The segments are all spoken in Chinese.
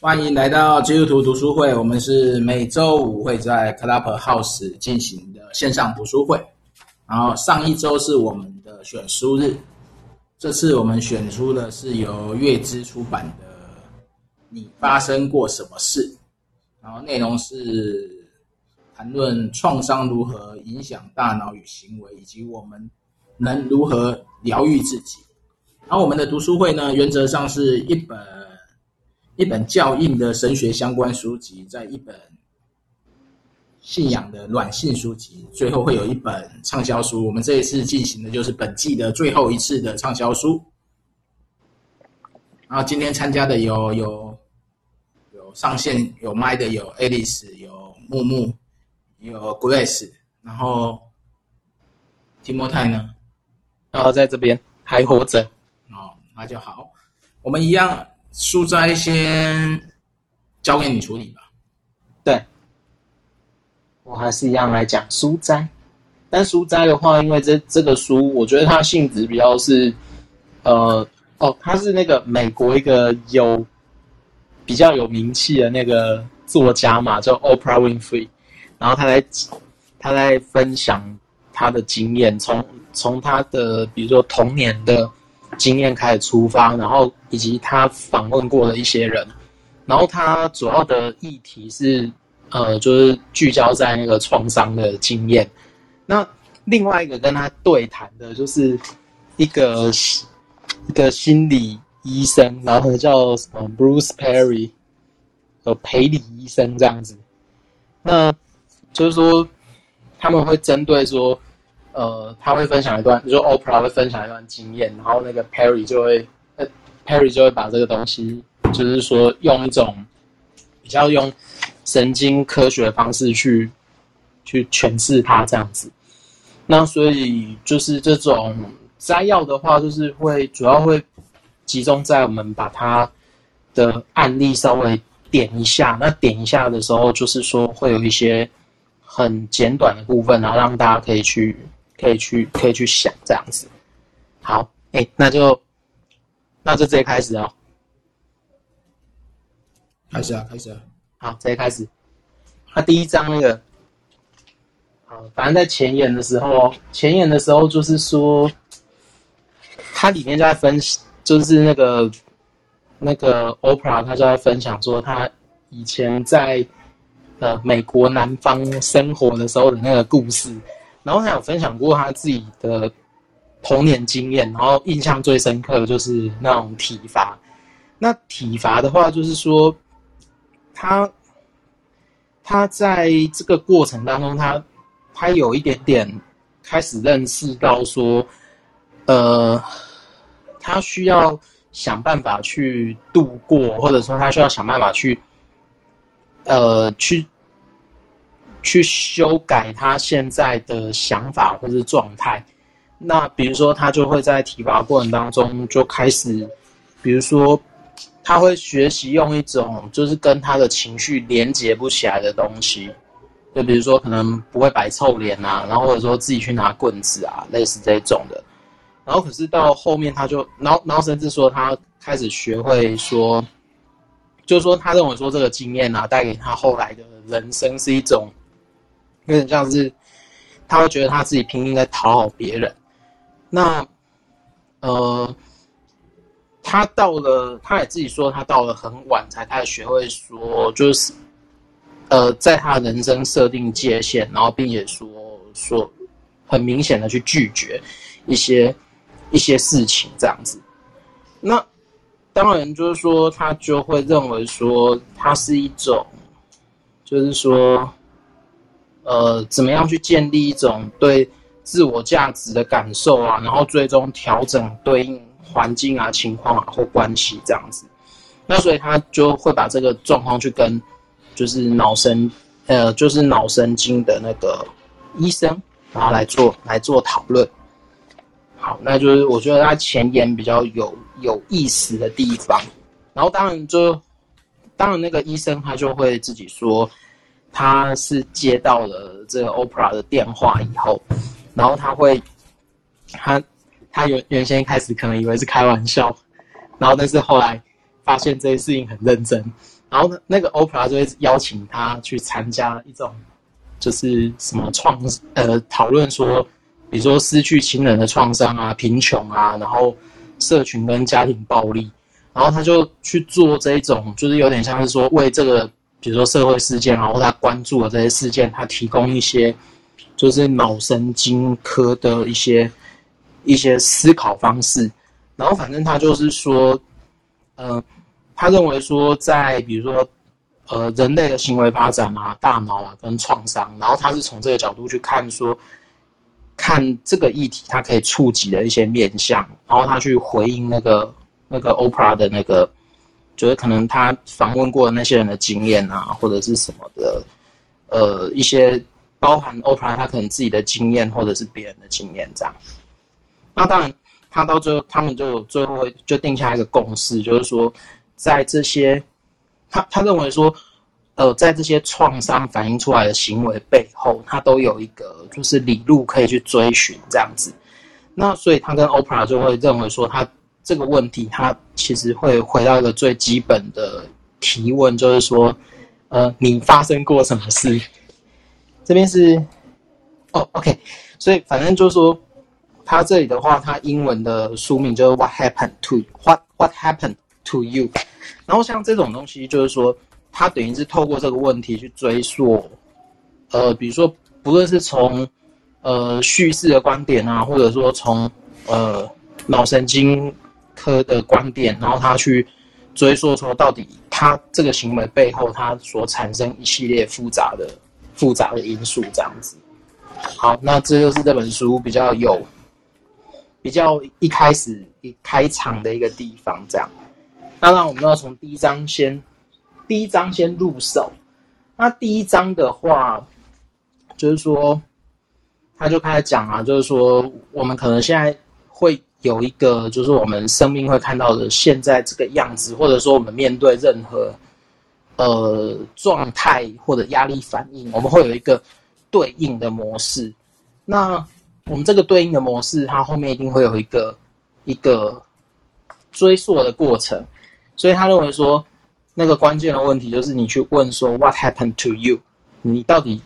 欢迎来到基督徒读书会。我们是每周五会在 Clubhouse 进行的线上读书会。然后上一周是我们的选书日，这次我们选出的是由月之出版的《你发生过什么事》，然后内容是谈论创伤如何影响大脑与行为，以及我们能如何疗愈自己。然后我们的读书会呢，原则上是一本。一本较硬的神学相关书籍，在一本信仰的软性书籍，最后会有一本畅销书。我们这一次进行的就是本季的最后一次的畅销书。然后今天参加的有有有上线有麦的有 Alice 有木木有 Grace，然后提莫泰呢，然后在这边还活着哦，那就好，我们一样。书斋先交给你处理吧。对，我还是一样来讲书斋。但书斋的话，因为这这个书，我觉得它性质比较是，呃，哦，它是那个美国一个有比较有名气的那个作家嘛，叫 Oprah Winfrey。然后他在他在分享他的经验，从从他的比如说童年的。经验开始出发，然后以及他访问过的一些人，然后他主要的议题是，呃，就是聚焦在那个创伤的经验。那另外一个跟他对谈的就是一个一个心理医生，然后叫什么 Bruce Perry，呃，培理医生这样子。那就是说他们会针对说。呃，他会分享一段，就 Oprah 会分享一段经验，然后那个 Perry 就会，呃，Perry 就会把这个东西，就是说用一种比较用神经科学的方式去去诠释它这样子。那所以就是这种摘要的话，就是会主要会集中在我们把它的案例稍微点一下。那点一下的时候，就是说会有一些很简短的部分，然后让大家可以去。可以去，可以去想这样子。好，哎、欸，那就，那就直接开始哦。开始啊，开始啊。好，直接开始。那第一章那个，好，反正在前言的时候，前言的时候就是说，它里面就在分，就是那个那个 Oprah，他就在分享说，他以前在呃美国南方生活的时候的那个故事。然后他有分享过他自己的童年经验，然后印象最深刻的就是那种体罚。那体罚的话，就是说他他在这个过程当中，他他有一点点开始认识到说，呃，他需要想办法去度过，或者说他需要想办法去呃去。去修改他现在的想法或是状态，那比如说他就会在体罚过程当中就开始，比如说他会学习用一种就是跟他的情绪连接不起来的东西，就比如说可能不会摆臭脸啊，然后或者说自己去拿棍子啊，类似这种的。然后可是到后面他就，然后然后甚至说他开始学会说，就是说他认为说这个经验啊带给他后来的人生是一种。有点像是，他会觉得他自己拼命在讨好别人。那，呃，他到了，他也自己说，他到了很晚才开始学会说，就是，呃，在他人生设定界限，然后并且说说很明显的去拒绝一些一些事情这样子。那当然就是说，他就会认为说，他是一种，就是说。呃，怎么样去建立一种对自我价值的感受啊？然后最终调整对应环境啊、情况啊或关系这样子。那所以他就会把这个状况去跟，就是脑神，呃，就是脑神经的那个医生，然后来做来做讨论。好，那就是我觉得他前言比较有有意思的地方。然后当然就，当然那个医生他就会自己说。他是接到了这个 Oprah 的电话以后，然后他会，他他原原先一开始可能以为是开玩笑，然后但是后来发现这些事情很认真，然后那个 Oprah 就会邀请他去参加一种，就是什么创呃讨论说，比如说失去亲人的创伤啊、贫穷啊，然后社群跟家庭暴力，然后他就去做这一种，就是有点像是说为这个，比如说社会事件，然后他关注的这些事件，他提供一些就是脑神经科的一些一些思考方式，然后反正他就是说，呃。他认为说，在比如说，呃，人类的行为发展啊、大脑啊跟创伤，然后他是从这个角度去看说，看这个议题，他可以触及的一些面向，然后他去回应那个那个 OPRA 的那个，就是可能他访问过的那些人的经验啊，或者是什么的，呃，一些包含 OPRA 他可能自己的经验或者是别人的经验这样。那当然，他到最后，他们就最后就定下一个共识，就是说。在这些，他他认为说，呃，在这些创伤反映出来的行为背后，他都有一个就是理路可以去追寻这样子。那所以他跟 OPRA 就会认为说，他这个问题，它其实会回到一个最基本的提问，就是说，呃，你发生过什么事？这边是，哦，OK，所以反正就是说，它这里的话，它英文的书名就是 What happened to What What happened to you？然后像这种东西，就是说，它等于是透过这个问题去追溯，呃，比如说，不论是从呃叙事的观点啊，或者说从呃脑神经科的观点，然后他去追溯说，到底他这个行为背后，他所产生一系列复杂的复杂的因素，这样子。好，那这就是这本书比较有比较一开始一开场的一个地方，这样。当然，我们要从第一章先，第一章先入手。那第一章的话，就是说，他就开始讲啊，就是说，我们可能现在会有一个，就是我们生命会看到的现在这个样子，或者说我们面对任何呃状态或者压力反应，我们会有一个对应的模式。那我们这个对应的模式，它后面一定会有一个一个追溯的过程。所以他认为说，那个关键的问题就是你去问说 “What happened to you？” 你到底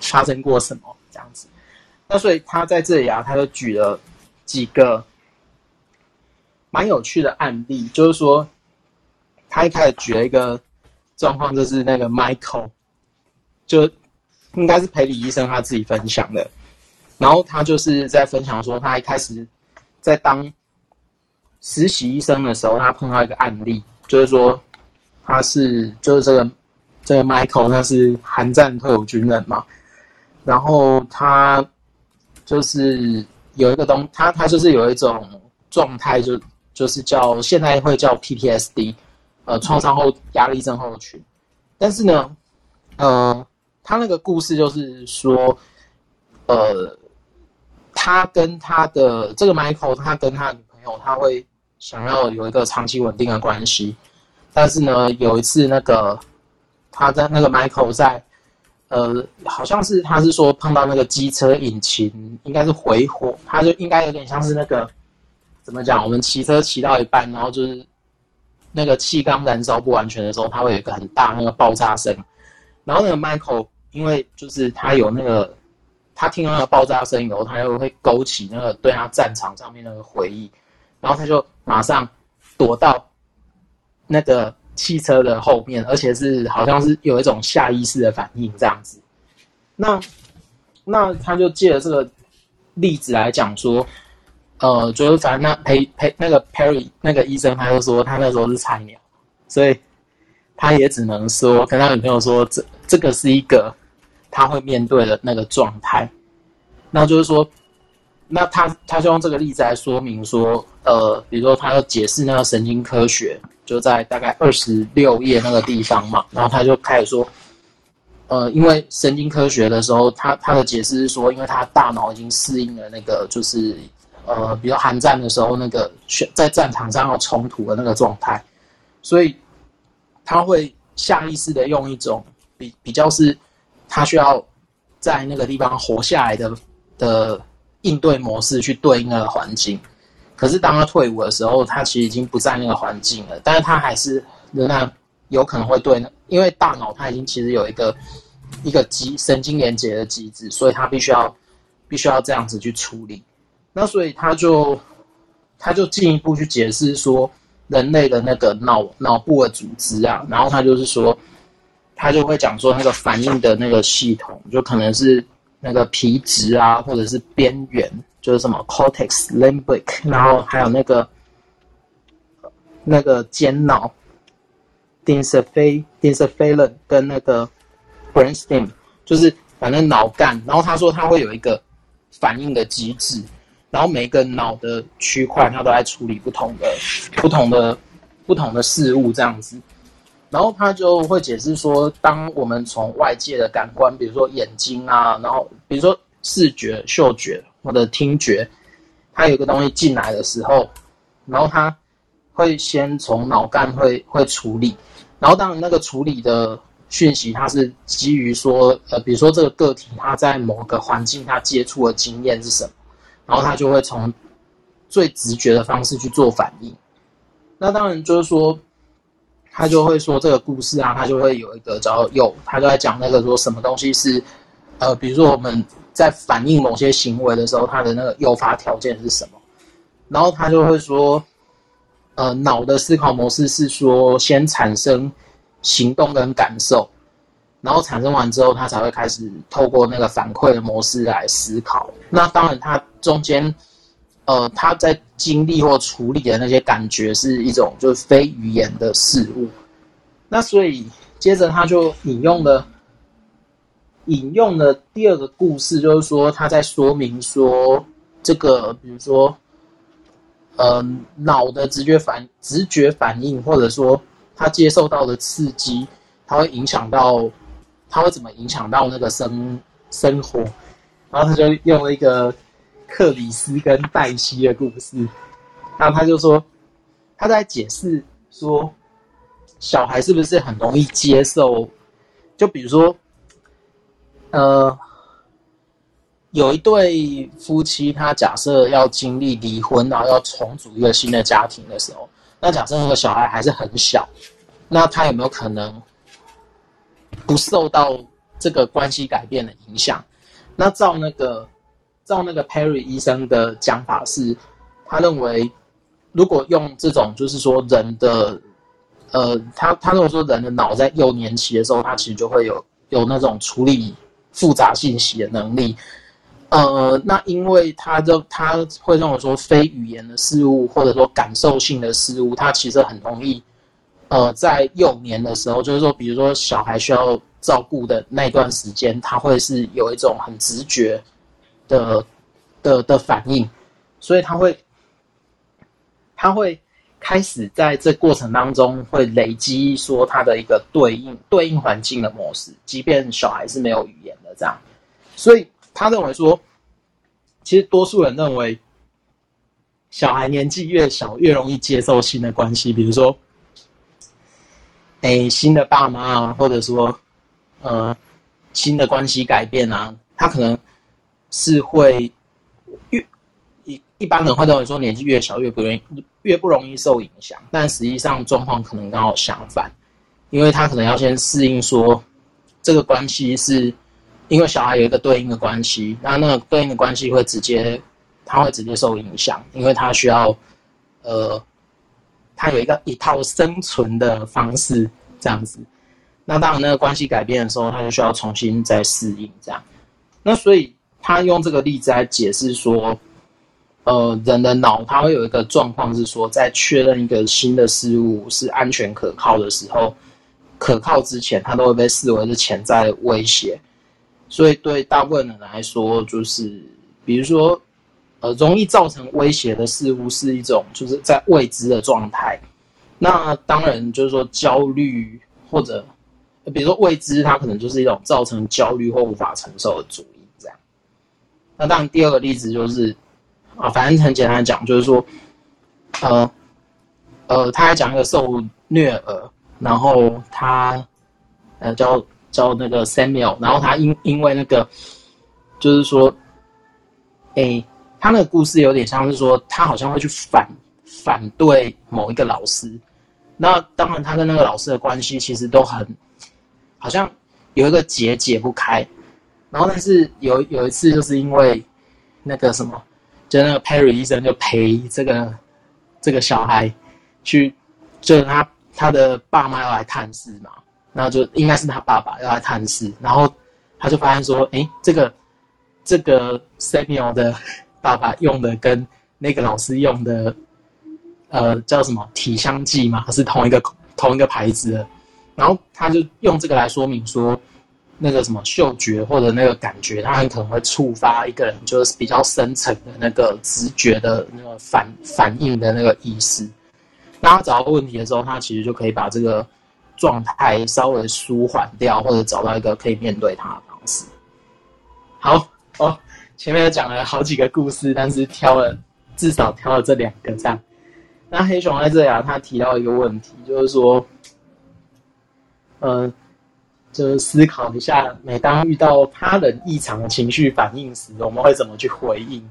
发生过什么？这样子。那所以他在这里啊，他就举了几个蛮有趣的案例，就是说，他一开始举了一个状况，就是那个 Michael，就应该是裴李医生他自己分享的。然后他就是在分享说，他一开始在当。实习医生的时候，他碰到一个案例，就是说，他是就是这个这个 Michael，他是韩战退伍军人嘛，然后他就是有一个东，他他就是有一种状态，就就是叫现在会叫 PTSD，呃，创伤后压力症候群。但是呢，呃，他那个故事就是说，呃，他跟他的这个 Michael，他跟他女朋友，他会。想要有一个长期稳定的关系，但是呢，有一次那个他在那个 Michael 在，呃，好像是他是说碰到那个机车引擎应该是回火，他就应该有点像是那个怎么讲？我们骑车骑到一半，然后就是那个气缸燃烧不完全的时候，它会有一个很大那个爆炸声，然后那个 Michael 因为就是他有那个他听到那个爆炸声以后，他又会勾起那个对他战场上面那个回忆。然后他就马上躲到那个汽车的后面，而且是好像是有一种下意识的反应这样子。那那他就借了这个例子来讲说，呃，就是反正那裴裴那个 Perry 那个医生他就说他那时候是菜鸟，所以他也只能说跟他女朋友说，这这个是一个他会面对的那个状态。那就是说。那他他就用这个例子来说明说，呃，比如说他要解释那个神经科学，就在大概二十六页那个地方嘛，然后他就开始说，呃，因为神经科学的时候，他他的解释是说，因为他大脑已经适应了那个就是，呃，比如韩战的时候那个在战场上有冲突的那个状态，所以他会下意识的用一种比比较是，他需要在那个地方活下来的的。应对模式去对应那个环境，可是当他退伍的时候，他其实已经不在那个环境了，但是他还是仍然有可能会对，因为大脑它已经其实有一个一个机神经连接的机制，所以他必须要必须要这样子去处理。那所以他就他就进一步去解释说，人类的那个脑脑部的组织啊，然后他就是说，他就会讲说那个反应的那个系统，就可能是那个皮质啊，或者是边缘，就是什么 cortex、limbic，然后还有那个那个间脑。Densephalon 跟那个 brainstem，就是反正脑干，然后他说他会有一个反应的机制，然后每个脑的区块它都在处理不同的、不同的、不同的事物这样子，然后他就会解释说，当我们从外界的感官，比如说眼睛啊，然后比如说视觉、嗅觉或者听觉，它有个东西进来的时候，然后它会先从脑干会会处理。然后，当然，那个处理的讯息，它是基于说，呃，比如说这个个体它在某个环境它接触的经验是什么，然后他就会从最直觉的方式去做反应。那当然就是说，他就会说这个故事啊，他就会有一个叫诱，他就在讲那个说什么东西是，呃，比如说我们在反应某些行为的时候，它的那个诱发条件是什么，然后他就会说。呃，脑的思考模式是说，先产生行动跟感受，然后产生完之后，他才会开始透过那个反馈的模式来思考。那当然，他中间，呃，他在经历或处理的那些感觉是一种就是非语言的事物。那所以，接着他就引用了引用了第二个故事，就是说他在说明说这个，比如说。呃，脑的直觉反直觉反应，或者说他接受到的刺激，它会影响到，它会怎么影响到那个生生活？然后他就用了一个克里斯跟黛西的故事，然后他就说他在解释说，小孩是不是很容易接受？就比如说，呃。有一对夫妻，他假设要经历离婚，然后要重组一个新的家庭的时候，那假设那个小孩还是很小，那他有没有可能不受到这个关系改变的影响？那照那个照那个 Perry 医生的讲法是，他认为如果用这种就是说人的，呃，他他认为说人的脑在幼年期的时候，他其实就会有有那种处理复杂信息的能力。呃，那因为他就他会认为说非语言的事物，或者说感受性的事物，他其实很容易，呃，在幼年的时候，就是说，比如说小孩需要照顾的那段时间，他会是有一种很直觉的的的反应，所以他会他会开始在这过程当中会累积说他的一个对应对应环境的模式，即便小孩是没有语言的这样，所以。他认为说，其实多数人认为，小孩年纪越小越容易接受新的关系，比如说，哎，新的爸妈啊，或者说，呃，新的关系改变啊，他可能是会越一一般人会认为说，年纪越小越不容易越不容易受影响，但实际上状况可能刚好相反，因为他可能要先适应说，这个关系是。因为小孩有一个对应的关系，那那个对应的关系会直接，他会直接受影响，因为他需要，呃，他有一个一套生存的方式这样子。那当然，那个关系改变的时候，他就需要重新再适应这样。那所以他用这个例子来解释说，呃，人的脑他会有一个状况是说，在确认一个新的事物是安全可靠的时候，可靠之前，它都会被视为是潜在的威胁。所以，对大部分人来说，就是比如说，呃，容易造成威胁的事物是一种，就是在未知的状态。那当然，就是说焦虑或者，比如说未知，它可能就是一种造成焦虑或无法承受的主因。这样。那当然，第二个例子就是，啊，反正很简单讲，就是说，呃，呃，他还讲一个受虐儿，然后他，呃，叫。叫那个 Samuel，然后他因因为那个，就是说，诶，他那个故事有点像是说，他好像会去反反对某一个老师，那当然，他跟那个老师的关系其实都很，好像有一个结解不开。然后，但是有有一次，就是因为那个什么，就那个 Perry 医生就陪这个这个小孩去，就是他他的爸妈要来探视嘛，然后就应该是他爸爸要来探视，然后他就发现说，哎，这个这个 Samuel 的爸爸用的跟那个老师用的，呃，叫什么体香剂嘛，是同一个同一个牌子的，然后他就用这个来说明说。那个什么嗅觉或者那个感觉，他很可能会触发一个人就是比较深层的那个直觉的那个反反应的那个意识。当他找到问题的时候，他其实就可以把这个状态稍微舒缓掉，或者找到一个可以面对他的方式。好哦，前面讲了好几个故事，但是挑了至少挑了这两个这样。那黑熊在这里啊，他提到一个问题，就是说，呃。就是思考一下，每当遇到他人异常的情绪反应时，我们会怎么去回应？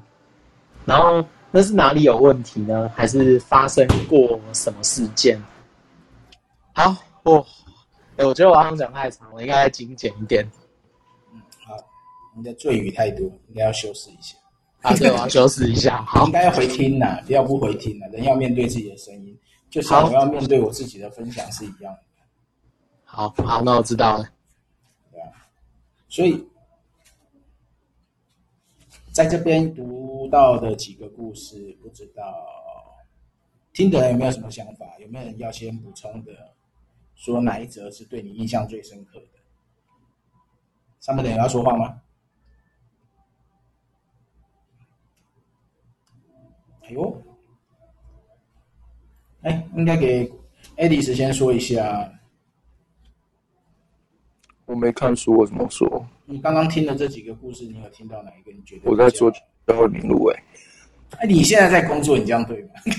然后那是哪里有问题呢？还是发生过什么事件？好，哦，我觉得我刚刚讲太长了，应该精简一点。你的赘语太多，应该要修饰一下。啊，对，我要修饰一下。好，应该要回听呐，不要不回听呐。人要面对自己的声音，就像我要面对我自己的分享是一样的。好好，那我知道了。对啊，所以在这边读到的几个故事，不知道听的人有没有什么想法？有没有人要先补充的？说哪一则是对你印象最深刻的？上面的人要说话吗？哎呦，哎，应该给爱丽丝先说一下。我没看书，我怎么说？你刚刚听的这几个故事，你有听到哪一个？你觉得？我在做最后名录哎。哎，你现在在工作，你这样对吗？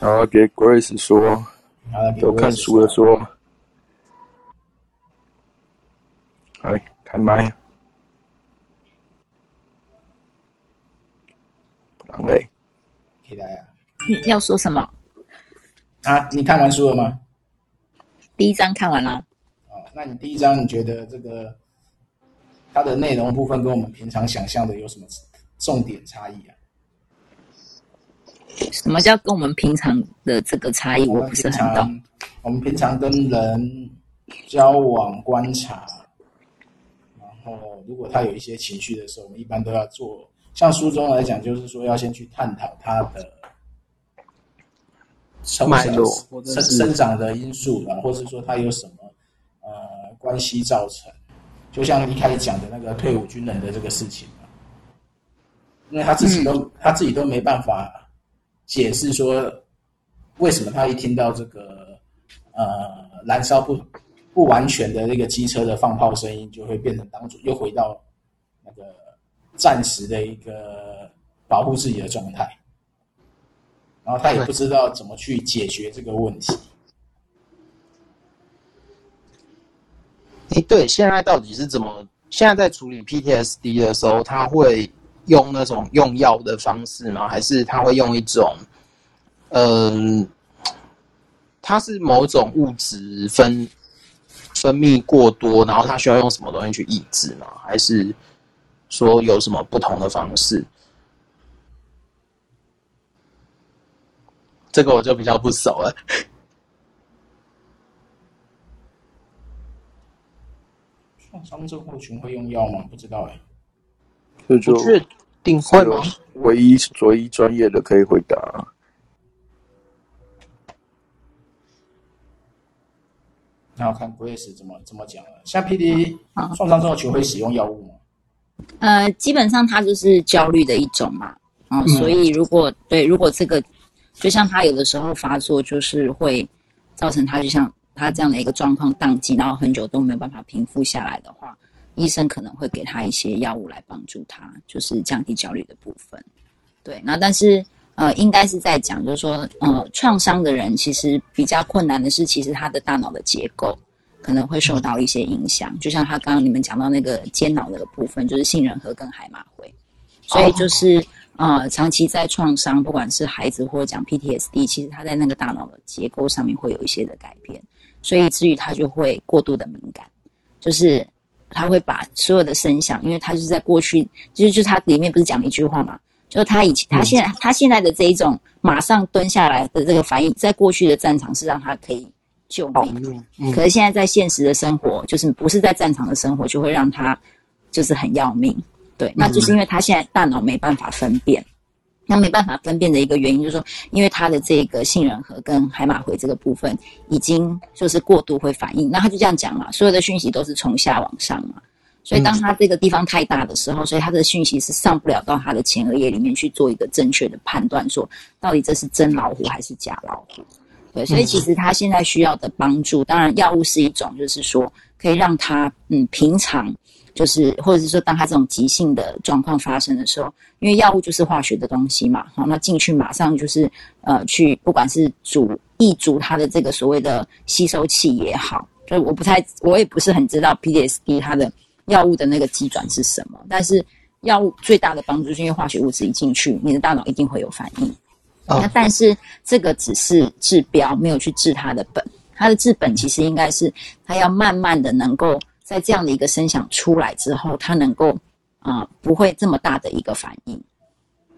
然后给 Grace 说，有看书的说，哎，开麦。不能嘞。可以来啊。你要说什么？啊，你看完书了吗？第一章看完了。哦，那你第一章你觉得这个它的内容部分跟我们平常想象的有什么重点差异啊？什么叫跟我们平常的这个差异？我不是很懂。我们平常跟人交往观察，然后如果他有一些情绪的时候，我们一般都要做。像书中来讲，就是说要先去探讨它的。成长生生长的因素啊，或者说它有什么呃关系造成，就像一开始讲的那个退伍军人的这个事情，因为他自己都、嗯、他自己都没办法解释说为什么他一听到这个呃燃烧不不完全的那个机车的放炮声音，就会变成当初又回到那个暂时的一个保护自己的状态。然后他也不知道怎么去解决这个问题。哎，对，现在到底是怎么？现在在处理 PTSD 的时候，他会用那种用药的方式吗？还是他会用一种，嗯，它是某种物质分分泌过多，然后他需要用什么东西去抑制吗？还是说有什么不同的方式？这个我就比较不熟了。创伤症候群会用药吗？不知道哎。这就确定会吗？唯一唯一专业的可以回答。那我看 Grace 怎么怎么讲了。像 PD 创伤症候群会使用药物吗？呃，基本上它就是焦虑的一种嘛。啊、嗯，所以如果对，如果这个。就像他有的时候发作，就是会造成他就像他这样的一个状况宕机，然后很久都没有办法平复下来的话，医生可能会给他一些药物来帮助他，就是降低焦虑的部分。对，那但是呃，应该是在讲，就是说呃，创伤的人其实比较困难的是，其实他的大脑的结构可能会受到一些影响。就像他刚刚你们讲到那个间脑的部分，就是杏仁核跟海马回，所以就是。啊、呃，长期在创伤，不管是孩子或者讲 PTSD，其实他在那个大脑的结构上面会有一些的改变，所以至于他就会过度的敏感，就是他会把所有的声响，因为他就是在过去，就是就他里面不是讲了一句话嘛，就是他以前他现在他现在的这一种马上蹲下来的这个反应，在过去的战场是让他可以救命，嗯、可是现在在现实的生活，就是不是在战场的生活，就会让他就是很要命。对，那就是因为他现在大脑没办法分辨，那没办法分辨的一个原因就是说，因为他的这个杏仁核跟海马回这个部分已经就是过度会反应，那他就这样讲嘛，所有的讯息都是从下往上嘛，所以当他这个地方太大的时候，所以他的讯息是上不了到他的前额叶里面去做一个正确的判断，说到底这是真老虎还是假老虎。对，所以其实他现在需要的帮助，当然药物是一种，就是说可以让他嗯平常。就是，或者是说，当他这种急性的状况发生的时候，因为药物就是化学的东西嘛，好，那进去马上就是呃，去不管是阻抑阻他的这个所谓的吸收器也好，就我不太，我也不是很知道 PTSD 它的药物的那个机转是什么，但是药物最大的帮助就是因为化学物质一进去，你的大脑一定会有反应。哦。那但是这个只是治标，没有去治他的本，他的治本其实应该是他要慢慢的能够。在这样的一个声响出来之后，他能够啊、呃、不会这么大的一个反应，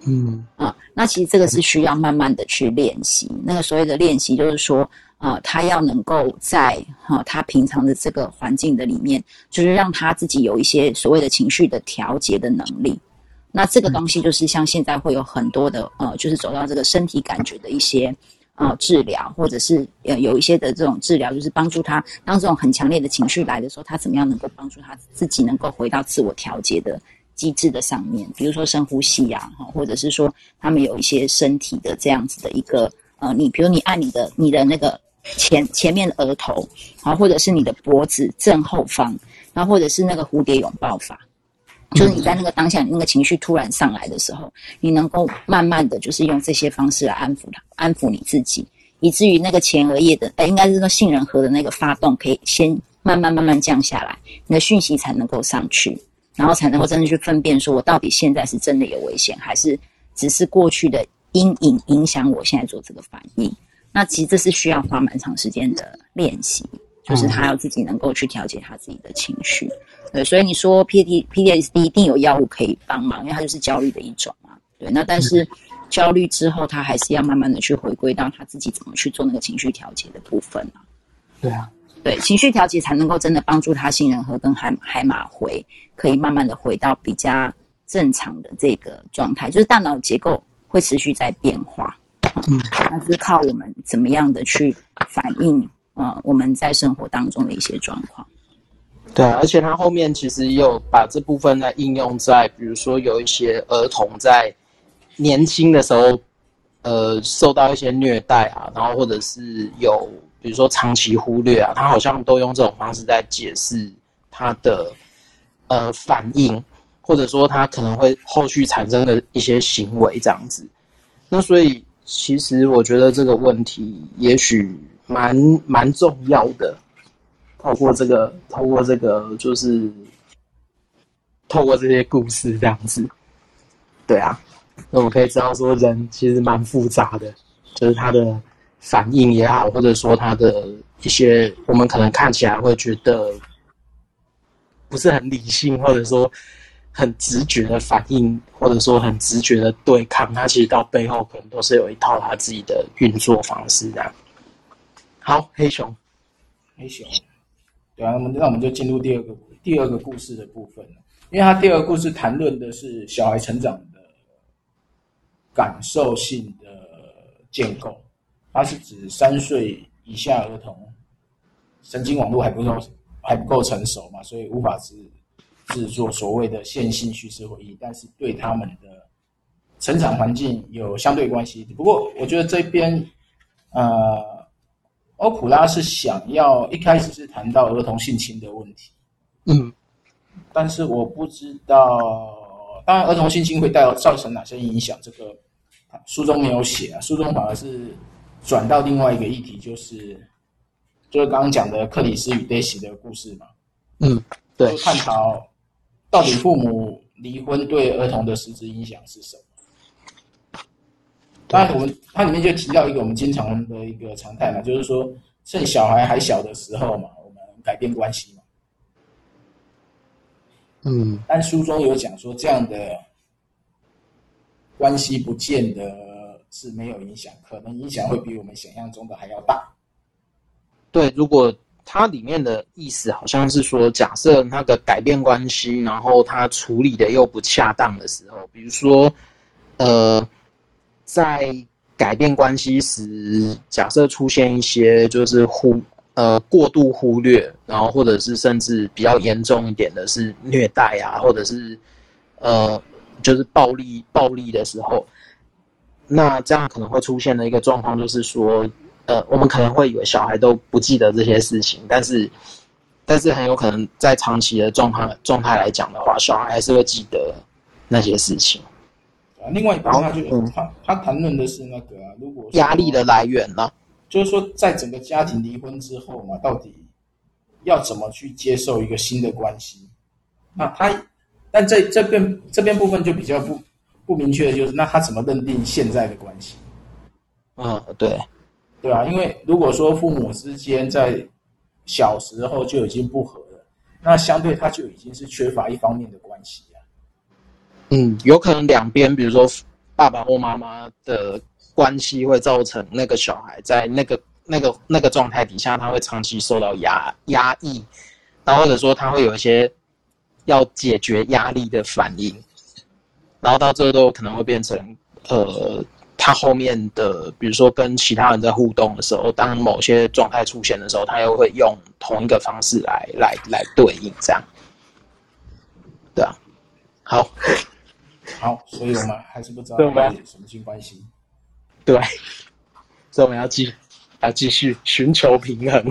嗯啊、呃，那其实这个是需要慢慢的去练习。那个所谓的练习，就是说啊，他、呃、要能够在哈、呃、他平常的这个环境的里面，就是让他自己有一些所谓的情绪的调节的能力。那这个东西就是像现在会有很多的呃，就是走到这个身体感觉的一些。啊、呃，治疗或者是呃有一些的这种治疗，就是帮助他当这种很强烈的情绪来的时候，他怎么样能够帮助他自己能够回到自我调节的机制的上面，比如说深呼吸呀，哈，或者是说他们有一些身体的这样子的一个呃，你比如你按你的你的那个前前面的额头，啊，或者是你的脖子正后方，然后或者是那个蝴蝶拥抱法。就是你在那个当下，你那个情绪突然上来的时候，你能够慢慢的就是用这些方式来安抚它，安抚你自己，以至于那个前额叶的，呃，应该是说杏仁核的那个发动，可以先慢慢慢慢降下来，你的讯息才能够上去，然后才能够真的去分辨，说我到底现在是真的有危险，还是只是过去的阴影影响我现在做这个反应。那其实这是需要花蛮长时间的练习，就是他要自己能够去调节他自己的情绪。对，所以你说 P T P T S D 一定有药物可以帮忙，因为它就是焦虑的一种嘛。对，那但是焦虑之后，他还是要慢慢的去回归到他自己怎么去做那个情绪调节的部分啊。对啊，对，情绪调节才能够真的帮助他杏仁核跟海海马回可以慢慢的回到比较正常的这个状态，就是大脑结构会持续在变化。嗯，那是靠我们怎么样的去反映啊，呃，我们在生活当中的一些状况。对，而且他后面其实也有把这部分来应用在，比如说有一些儿童在年轻的时候，呃，受到一些虐待啊，然后或者是有比如说长期忽略啊，他好像都用这种方式在解释他的呃反应，或者说他可能会后续产生的一些行为这样子。那所以其实我觉得这个问题也许蛮蛮重要的。透过这个，透过这个，就是透过这些故事这样子，对啊，那我们可以知道说，人其实蛮复杂的，就是他的反应也好，或者说他的一些我们可能看起来会觉得不是很理性，或者说很直觉的反应，或者说很直觉的对抗，他其实到背后可能都是有一套他自己的运作方式这样。好，黑熊，黑熊。对啊，那么那我们就进入第二个第二个故事的部分了，因为他第二个故事谈论的是小孩成长的感受性的建构，它是指三岁以下儿童神经网络还不够还不够成熟嘛，所以无法制制作所谓的线性叙事回忆，但是对他们的成长环境有相对关系。不过我觉得这边呃。欧普拉是想要一开始是谈到儿童性侵的问题，嗯，但是我不知道，当然儿童性侵会带造成哪些影响，这个书中没有写啊，书中反而是转到另外一个议题，就是就是刚刚讲的克里斯与黛西的故事嘛，嗯，对，就探讨到底父母离婚对儿童的实质影响是什么？当然，我们它里面就提到一个我们经常的一个常态嘛，就是说趁小孩还小的时候嘛，我们改变关系嘛。嗯，但书中有讲说，这样的关系不见得是没有影响，可能影响会比我们想象中的还要大。对，如果它里面的意思好像是说，假设那个改变关系，然后他处理的又不恰当的时候，比如说，呃，在改变关系时，假设出现一些就是忽呃过度忽略，然后或者是甚至比较严重一点的是虐待啊，或者是呃就是暴力暴力的时候，那这样可能会出现的一个状况就是说。呃，我们可能会以为小孩都不记得这些事情，但是，但是很有可能在长期的状态状态来讲的话，小孩还是会记得那些事情。啊，另外一方面，他就、嗯、他他谈论的是那个啊，如果压力的来源呢，就是说，在整个家庭离婚之后嘛，到底要怎么去接受一个新的关系？那他，但这这边这边部分就比较不不明确的就是，那他怎么认定现在的关系？嗯，对。对啊，因为如果说父母之间在小时候就已经不和了，那相对他就已经是缺乏一方面的关系啊。嗯，有可能两边，比如说爸爸或妈妈的关系，会造成那个小孩在那个那个那个状态底下，他会长期受到压压抑，然后或者说他会有一些要解决压力的反应，然后到最后都可能会变成呃。他后面的，比如说跟其他人在互动的时候，当某些状态出现的时候，他又会用同一个方式来来来对应，这样，对啊，好，好，所以我们还是不知道有什么性关系，对，所以我们要继要继续寻求平衡，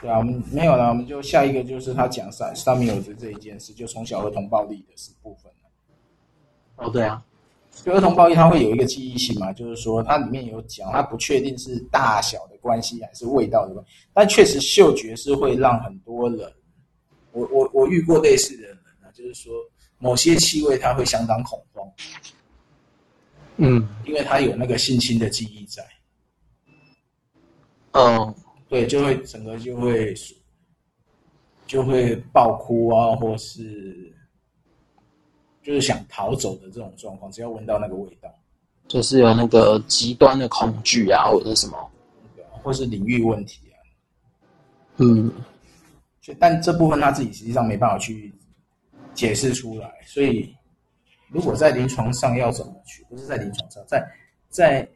对啊，我们没有了，我们就下一个就是他讲上上面有的这一件事，就从小儿童暴力的是部分哦，对啊。就儿童暴力，它会有一个记忆性嘛，就是说它里面有讲，它不确定是大小的关系还是味道的关系，但确实嗅觉是会让很多人，我我我遇过类似的人啊，就是说某些气味它会相当恐慌，嗯，因为它有那个性侵的记忆在，嗯，对，就会整个就会就会爆哭啊，或是。就是想逃走的这种状况，只要闻到那个味道，就是有那个极端的恐惧啊，或者什么，或是领域问题啊。嗯，但这部分他自己实际上没办法去解释出来，所以如果在临床上要怎么去，不是在临床上，在在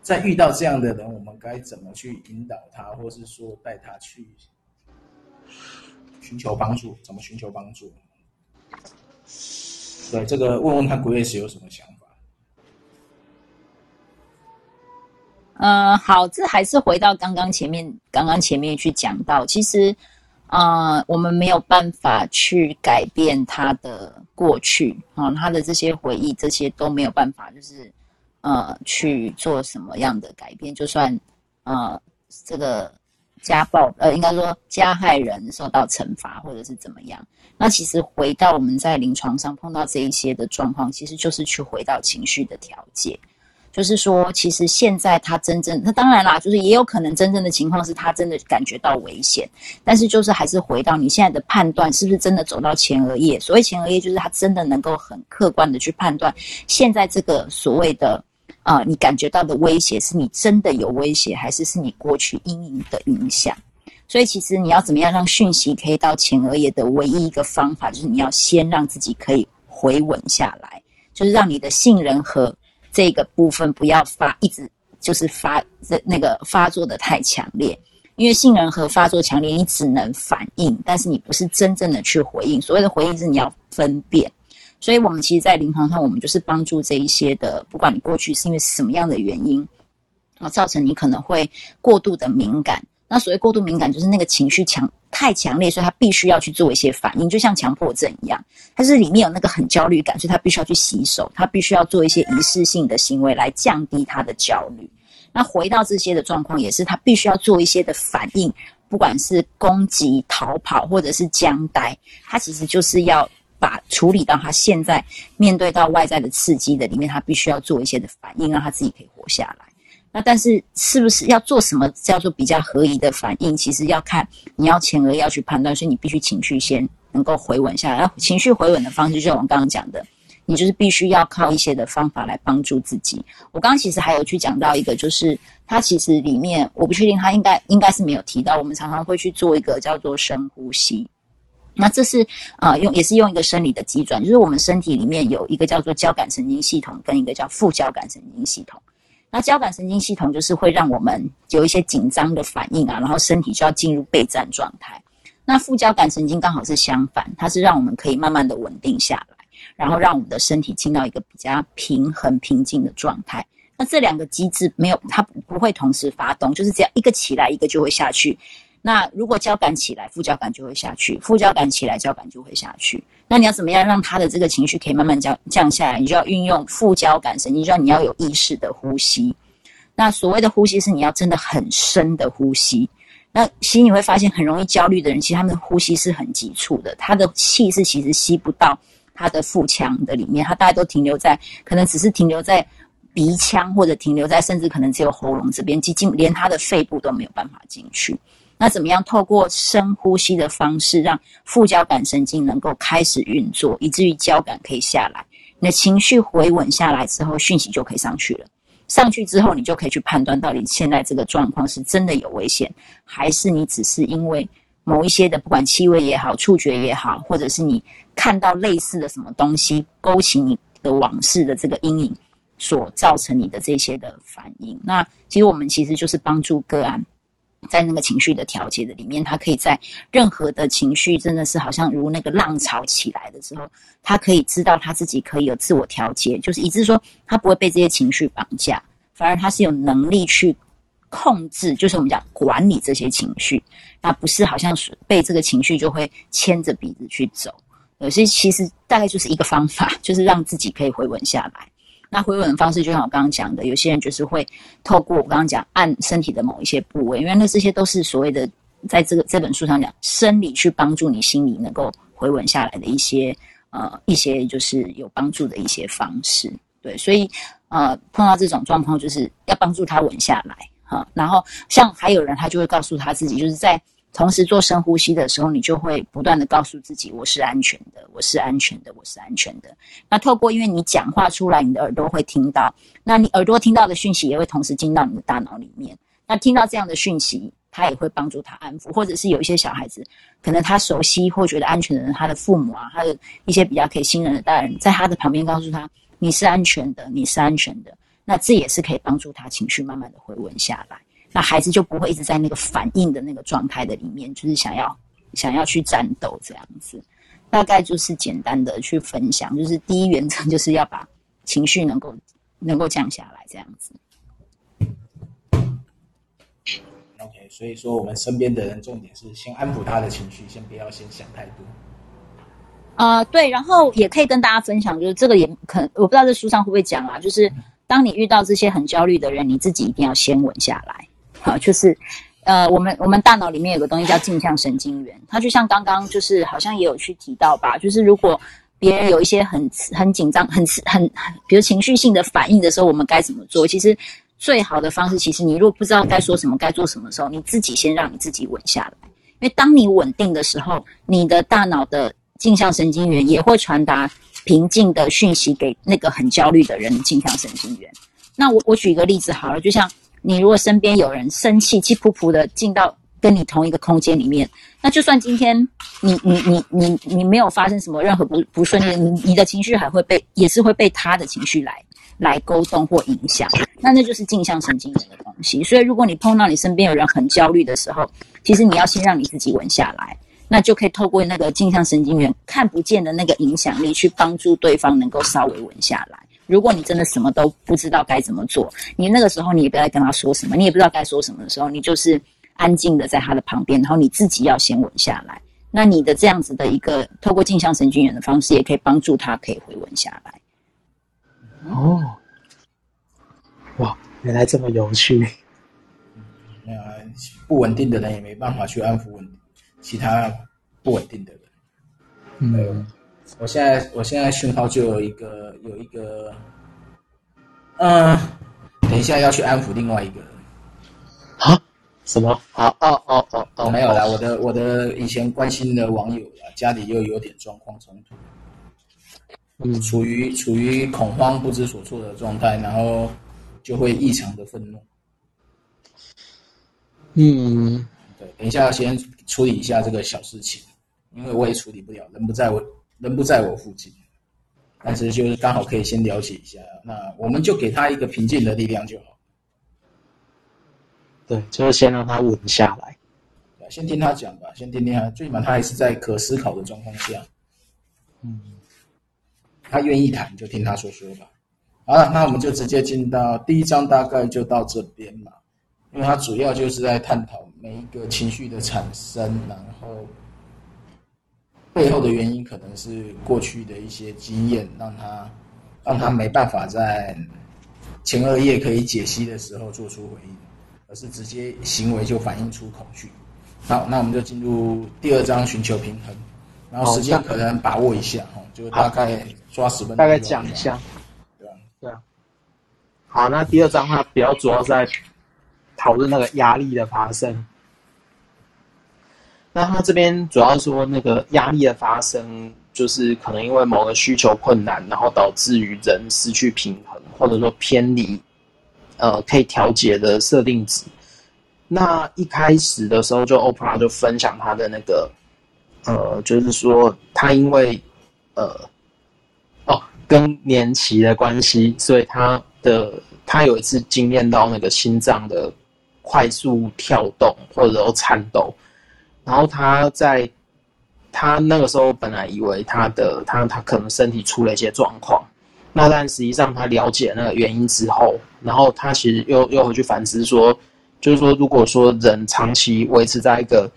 在遇到这样的人，我们该怎么去引导他，或是说带他去寻求帮助？怎么寻求帮助？对，这个问问他 Grace 有什么想法？嗯、呃，好，这还是回到刚刚前面，刚刚前面去讲到，其实，呃，我们没有办法去改变他的过去啊、他的这些回忆，这些都没有办法，就是呃去做什么样的改变，就算呃这个。家暴，呃，应该说加害人受到惩罚，或者是怎么样？那其实回到我们在临床上碰到这一些的状况，其实就是去回到情绪的调节，就是说，其实现在他真正，那当然啦，就是也有可能真正的情况是他真的感觉到危险，但是就是还是回到你现在的判断，是不是真的走到前额叶？所谓前额叶，就是他真的能够很客观的去判断现在这个所谓的。啊、你感觉到的威胁是你真的有威胁，还是是你过去阴影的影响？所以其实你要怎么样让讯息可以到前额叶的唯一一个方法，就是你要先让自己可以回稳下来，就是让你的杏仁核这个部分不要发，一直就是发这那个发作的太强烈，因为杏仁核发作强烈，你只能反应，但是你不是真正的去回应。所谓的回应是你要分辨。所以，我们其实，在临床上，我们就是帮助这一些的，不管你过去是因为什么样的原因，啊，造成你可能会过度的敏感。那所谓过度敏感，就是那个情绪强太强烈，所以他必须要去做一些反应，就像强迫症一样，他是里面有那个很焦虑感，所以他必须要去洗手，他必须要做一些仪式性的行为来降低他的焦虑。那回到这些的状况，也是他必须要做一些的反应，不管是攻击、逃跑或者是僵呆，他其实就是要。把处理到他现在面对到外在的刺激的里面，他必须要做一些的反应，让他自己可以活下来。那但是是不是要做什么叫做比较合宜的反应？其实要看你要前额要去判断，所以你必须情绪先能够回稳下来。然后情绪回稳的方式，就像我们刚刚讲的，你就是必须要靠一些的方法来帮助自己。我刚刚其实还有去讲到一个，就是它其实里面我不确定，它应该应该是没有提到。我们常常会去做一个叫做深呼吸。那这是啊、用也是用一个生理的机转，就是我们身体里面有一个叫做交感神经系统，跟一个叫副交感神经系统。那交感神经系统就是会让我们有一些紧张的反应啊，然后身体就要进入备战状态。那副交感神经刚好是相反，它是让我们可以慢慢的稳定下来，然后让我们的身体进到一个比较平衡平静的状态。那这两个机制没有，它不会同时发动，就是只要一个起来，一个就会下去。那如果交感起来，副交感就会下去；副交感起来，交感就会下去。那你要怎么样让他的这个情绪可以慢慢降降下来？你就要运用副交感神经，就要你要有意识的呼吸。那所谓的呼吸是你要真的很深的呼吸。那吸你会发现，很容易焦虑的人，其实他们的呼吸是很急促的，他的气是其实吸不到他的腹腔的里面，他大概都停留在可能只是停留在鼻腔，或者停留在甚至可能只有喉咙这边，几近连他的肺部都没有办法进去。那怎么样透过深呼吸的方式，让副交感神经能够开始运作，以至于交感可以下来？你的情绪回稳下来之后，讯息就可以上去了。上去之后，你就可以去判断到底现在这个状况是真的有危险，还是你只是因为某一些的不管气味也好、触觉也好，或者是你看到类似的什么东西勾起你的往事的这个阴影，所造成你的这些的反应。那其实我们其实就是帮助个案。在那个情绪的调节的里面，他可以在任何的情绪真的是好像如那个浪潮起来的时候，他可以知道他自己可以有自我调节，就是以致说他不会被这些情绪绑架，反而他是有能力去控制，就是我们讲管理这些情绪，那不是好像是被这个情绪就会牵着鼻子去走。有些其实大概就是一个方法，就是让自己可以回稳下来。那回稳的方式，就像我刚刚讲的，有些人就是会透过我刚刚讲按身体的某一些部位，因为那这些都是所谓的在这个这本书上讲生理去帮助你心理能够回稳下来的一些呃一些就是有帮助的一些方式。对，所以呃碰到这种状况，就是要帮助他稳下来哈。然后像还有人，他就会告诉他自己，就是在。同时做深呼吸的时候，你就会不断的告诉自己：“我是安全的，我是安全的，我是安全的。”那透过因为你讲话出来，你的耳朵会听到，那你耳朵听到的讯息也会同时进到你的大脑里面。那听到这样的讯息，他也会帮助他安抚，或者是有一些小孩子，可能他熟悉或觉得安全的人，他的父母啊，他的一些比较可以信任的大人，在他的旁边告诉他：“你是安全的，你是安全的。”那这也是可以帮助他情绪慢慢的回稳下来。那孩子就不会一直在那个反应的那个状态的里面，就是想要想要去战斗这样子。大概就是简单的去分享，就是第一原则就是要把情绪能够能够降下来这样子。OK，所以说我们身边的人重点是先安抚他的情绪，先不要先想太多。啊、呃，对，然后也可以跟大家分享，就是这个也可我不知道这书上会不会讲啊，就是当你遇到这些很焦虑的人，你自己一定要先稳下来。好，就是，呃，我们我们大脑里面有个东西叫镜像神经元，它就像刚刚就是好像也有去提到吧，就是如果别人有一些很很紧张、很很很，比如情绪性的反应的时候，我们该怎么做？其实最好的方式，其实你如果不知道该说什么、该做什么的时候，你自己先让你自己稳下来，因为当你稳定的时候，你的大脑的镜像神经元也会传达平静的讯息给那个很焦虑的人镜像神经元。那我我举一个例子好了，就像。你如果身边有人生气，气噗噗的进到跟你同一个空间里面，那就算今天你你你你你没有发生什么任何不不顺利，你你的情绪还会被也是会被他的情绪来来沟通或影响，那那就是镜像神经元的东西。所以如果你碰到你身边有人很焦虑的时候，其实你要先让你自己稳下来，那就可以透过那个镜像神经元看不见的那个影响力去帮助对方能够稍微稳下来。如果你真的什么都不知道该怎么做，你那个时候你也不要再跟他说什么，你也不知道该说什么的时候，你就是安静的在他的旁边，然后你自己要先稳下来。那你的这样子的一个透过镜像神经元的方式，也可以帮助他可以回稳下来。哦，哇，原来这么有趣。没有啊，不稳定的人也没办法去安抚稳其他不稳定的人。嗯，我现在我现在讯号就有一个有一个，嗯、呃，等一下要去安抚另外一个人。啊？什么？啊哦哦哦哦，没有啦，我的我的以前关心的网友啦，家里又有点状况冲突，嗯，处于处于恐慌不知所措的状态，然后就会异常的愤怒。嗯，对，等一下要先处理一下这个小事情，因为我也处理不了，人不在我。人不在我附近，但是就是刚好可以先了解一下，那我们就给他一个平静的力量就好。对，就是先让他稳下来，先听他讲吧，先听听他，最起码他还是在可思考的状况下。嗯，他愿意谈就听他说说吧。好了，那我们就直接进到第一章，大概就到这边嘛，因为它主要就是在探讨每一个情绪的产生，然后。背后的原因可能是过去的一些经验，让他让他没办法在前二页可以解析的时候做出回应，而是直接行为就反映出恐惧。好，那我们就进入第二章寻求平衡，然后时间可能把握一下哈，就大概抓十分钟，大概讲一下。对啊，对啊。好，那第二章它比较主要在讨论那个压力的发生。那他这边主要说，那个压力的发生，就是可能因为某个需求困难，然后导致于人失去平衡，或者说偏离，呃，可以调节的设定值。那一开始的时候，就 OPRA 就分享他的那个，呃，就是说他因为，呃，哦，更年期的关系，所以他的他有一次经验到那个心脏的快速跳动，或者说颤抖。然后他在，他那个时候本来以为他的他他可能身体出了一些状况，那但实际上他了解那个原因之后，然后他其实又又回去反思说，就是说如果说人长期维持在一个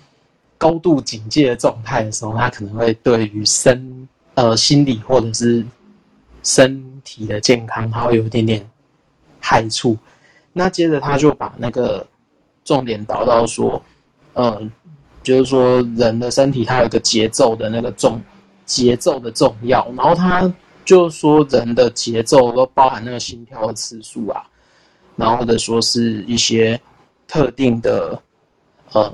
高度警戒的状态的时候，他可能会对于身呃心理或者是身体的健康，他会有一点点害处。那接着他就把那个重点导到说，呃。就是说，人的身体它有一个节奏的那个重节奏的重要，然后他就是说人的节奏都包含那个心跳的次数啊，然后或者说是一些特定的呃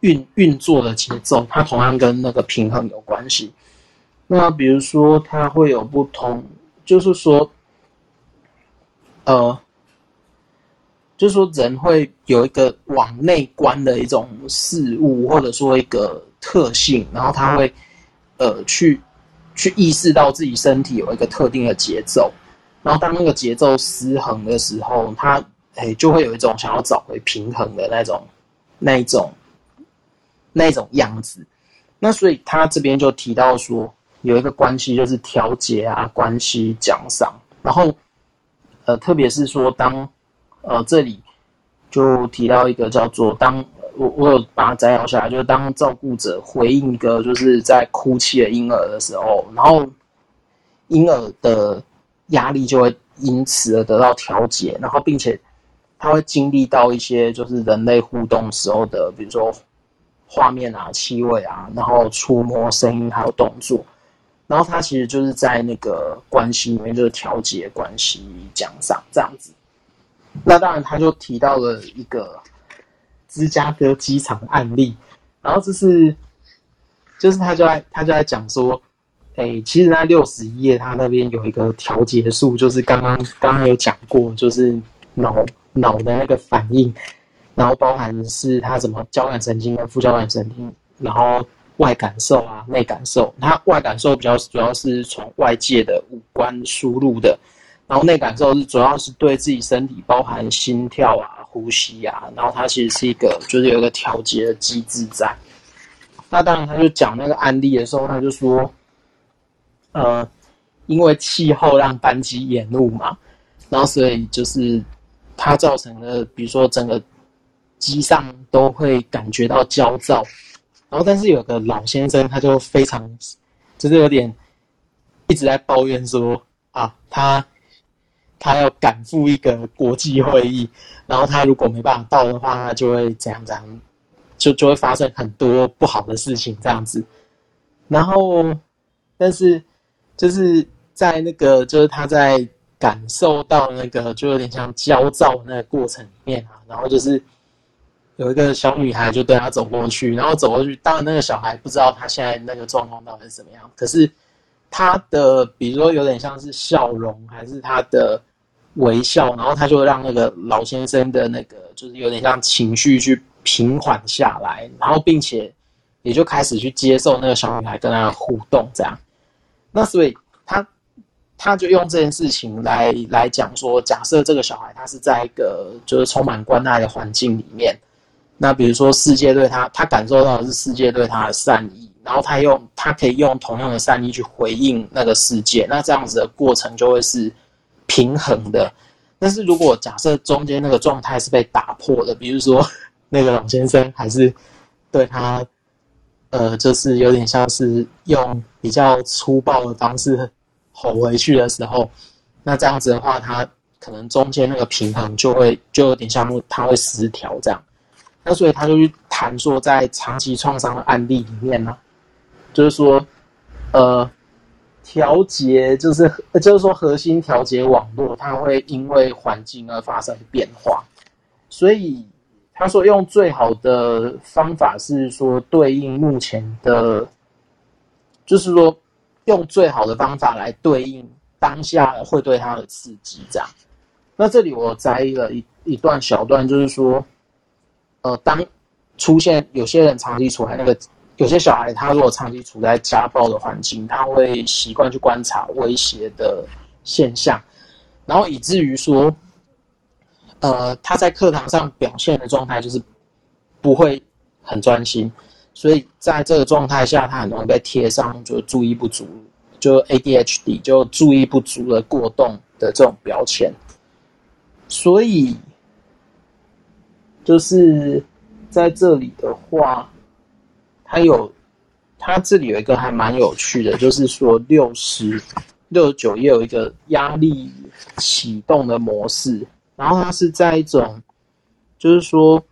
运运作的节奏，它同样跟那个平衡有关系。那比如说，它会有不同，就是说，呃。就是说，人会有一个往内观的一种事物，或者说一个特性，然后他会，呃，去去意识到自己身体有一个特定的节奏，然后当那个节奏失衡的时候，他哎就会有一种想要找回平衡的那种那一种那一种样子。那所以他这边就提到说，有一个关系就是调节啊，关系奖赏，然后呃，特别是说当。呃，这里就提到一个叫做当我我有把它摘要下来，就是当照顾者回应一个就是在哭泣的婴儿的时候，然后婴儿的压力就会因此而得到调节，然后并且他会经历到一些就是人类互动时候的，比如说画面啊、气味啊，然后触摸、声音还有动作，然后他其实就是在那个关系里面就是调节关系、奖赏这样子。那当然，他就提到了一个芝加哥机场的案例，然后这是，就是他就在他就在讲说，哎、其实，在六十一页他那边有一个调节数，就是刚刚刚刚有讲过，就是脑脑的那个反应，然后包含是他什么交感神经跟副交感神经，然后外感受啊、内感受，他外感受比较主要是从外界的五官输入的。然后内感受是主要是对自己身体，包含心跳啊、呼吸啊，然后它其实是一个，就是有一个调节的机制在。那当然，他就讲那个案例的时候，他就说，呃，因为气候让班机延误嘛，然后所以就是它造成了，比如说整个机上都会感觉到焦躁。然后，但是有个老先生，他就非常，就是有点一直在抱怨说啊，他。他要赶赴一个国际会议，然后他如果没办法到的话，他就会怎样怎样，就就会发生很多不好的事情这样子。然后，但是就是在那个，就是他在感受到那个，就有点像焦躁那个过程里面啊，然后就是有一个小女孩就对他走过去，然后走过去，当然那个小孩不知道他现在那个状况到底是怎么样，可是他的比如说有点像是笑容，还是他的微笑，然后他就让那个老先生的那个就是有点像情绪去平缓下来，然后并且也就开始去接受那个小女孩跟他的互动这样。那所以他他就用这件事情来来讲说，假设这个小孩他是在一个就是充满关爱的环境里面，那比如说世界对他，他感受到的是世界对他的善意，然后他用他可以用同样的善意去回应那个世界，那这样子的过程就会是平衡的。但是如果假设中间那个状态是被打破的，比如说那个老先生还是对他。呃，就是有点像是用比较粗暴的方式吼回去的时候，那这样子的话，他可能中间那个平衡就会就有点像他会失调这样。那所以他就去谈说，在长期创伤的案例里面呢，就是说，呃，调节就是就是说核心调节网络，它会因为环境而发生变化，所以。他说：“用最好的方法是说对应目前的，就是说用最好的方法来对应当下会对他的刺激。这样，那这里我摘了一一段小段，就是说，呃，当出现有些人长期处在那个，有些小孩他如果长期处在家暴的环境，他会习惯去观察威胁的现象，然后以至于说。”呃，他在课堂上表现的状态就是不会很专心，所以在这个状态下，他很容易被贴上就注意不足，就 ADHD 就注意不足的过动的这种标签。所以就是在这里的话，他有他这里有一个还蛮有趣的，就是说六十六十九页有一个压力启动的模式。然后他是在一种，就是说，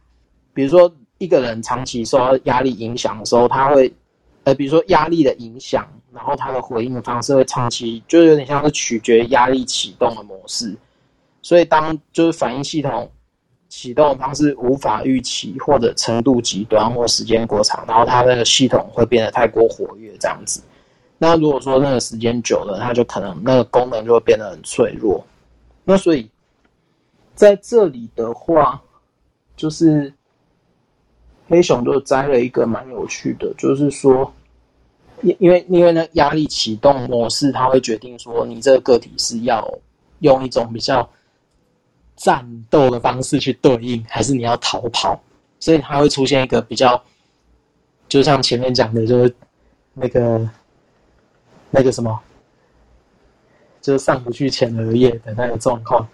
比如说一个人长期受到压力影响的时候，他会，呃，比如说压力的影响，然后他的回应方式会长期，就有点像是取决于压力启动的模式。所以当就是反应系统启动方式无法预期，或者程度极端，或时间过长，然后它那个系统会变得太过活跃这样子。那如果说那个时间久了，它就可能那个功能就会变得很脆弱。那所以。在这里的话，就是黑熊就摘了一个蛮有趣的，就是说，因因为因为呢压力启动模式，它会决定说你这个个体是要用一种比较战斗的方式去对应，还是你要逃跑，所以它会出现一个比较，就像前面讲的，就是那个那个什么，就是上不去前额叶的那个状况。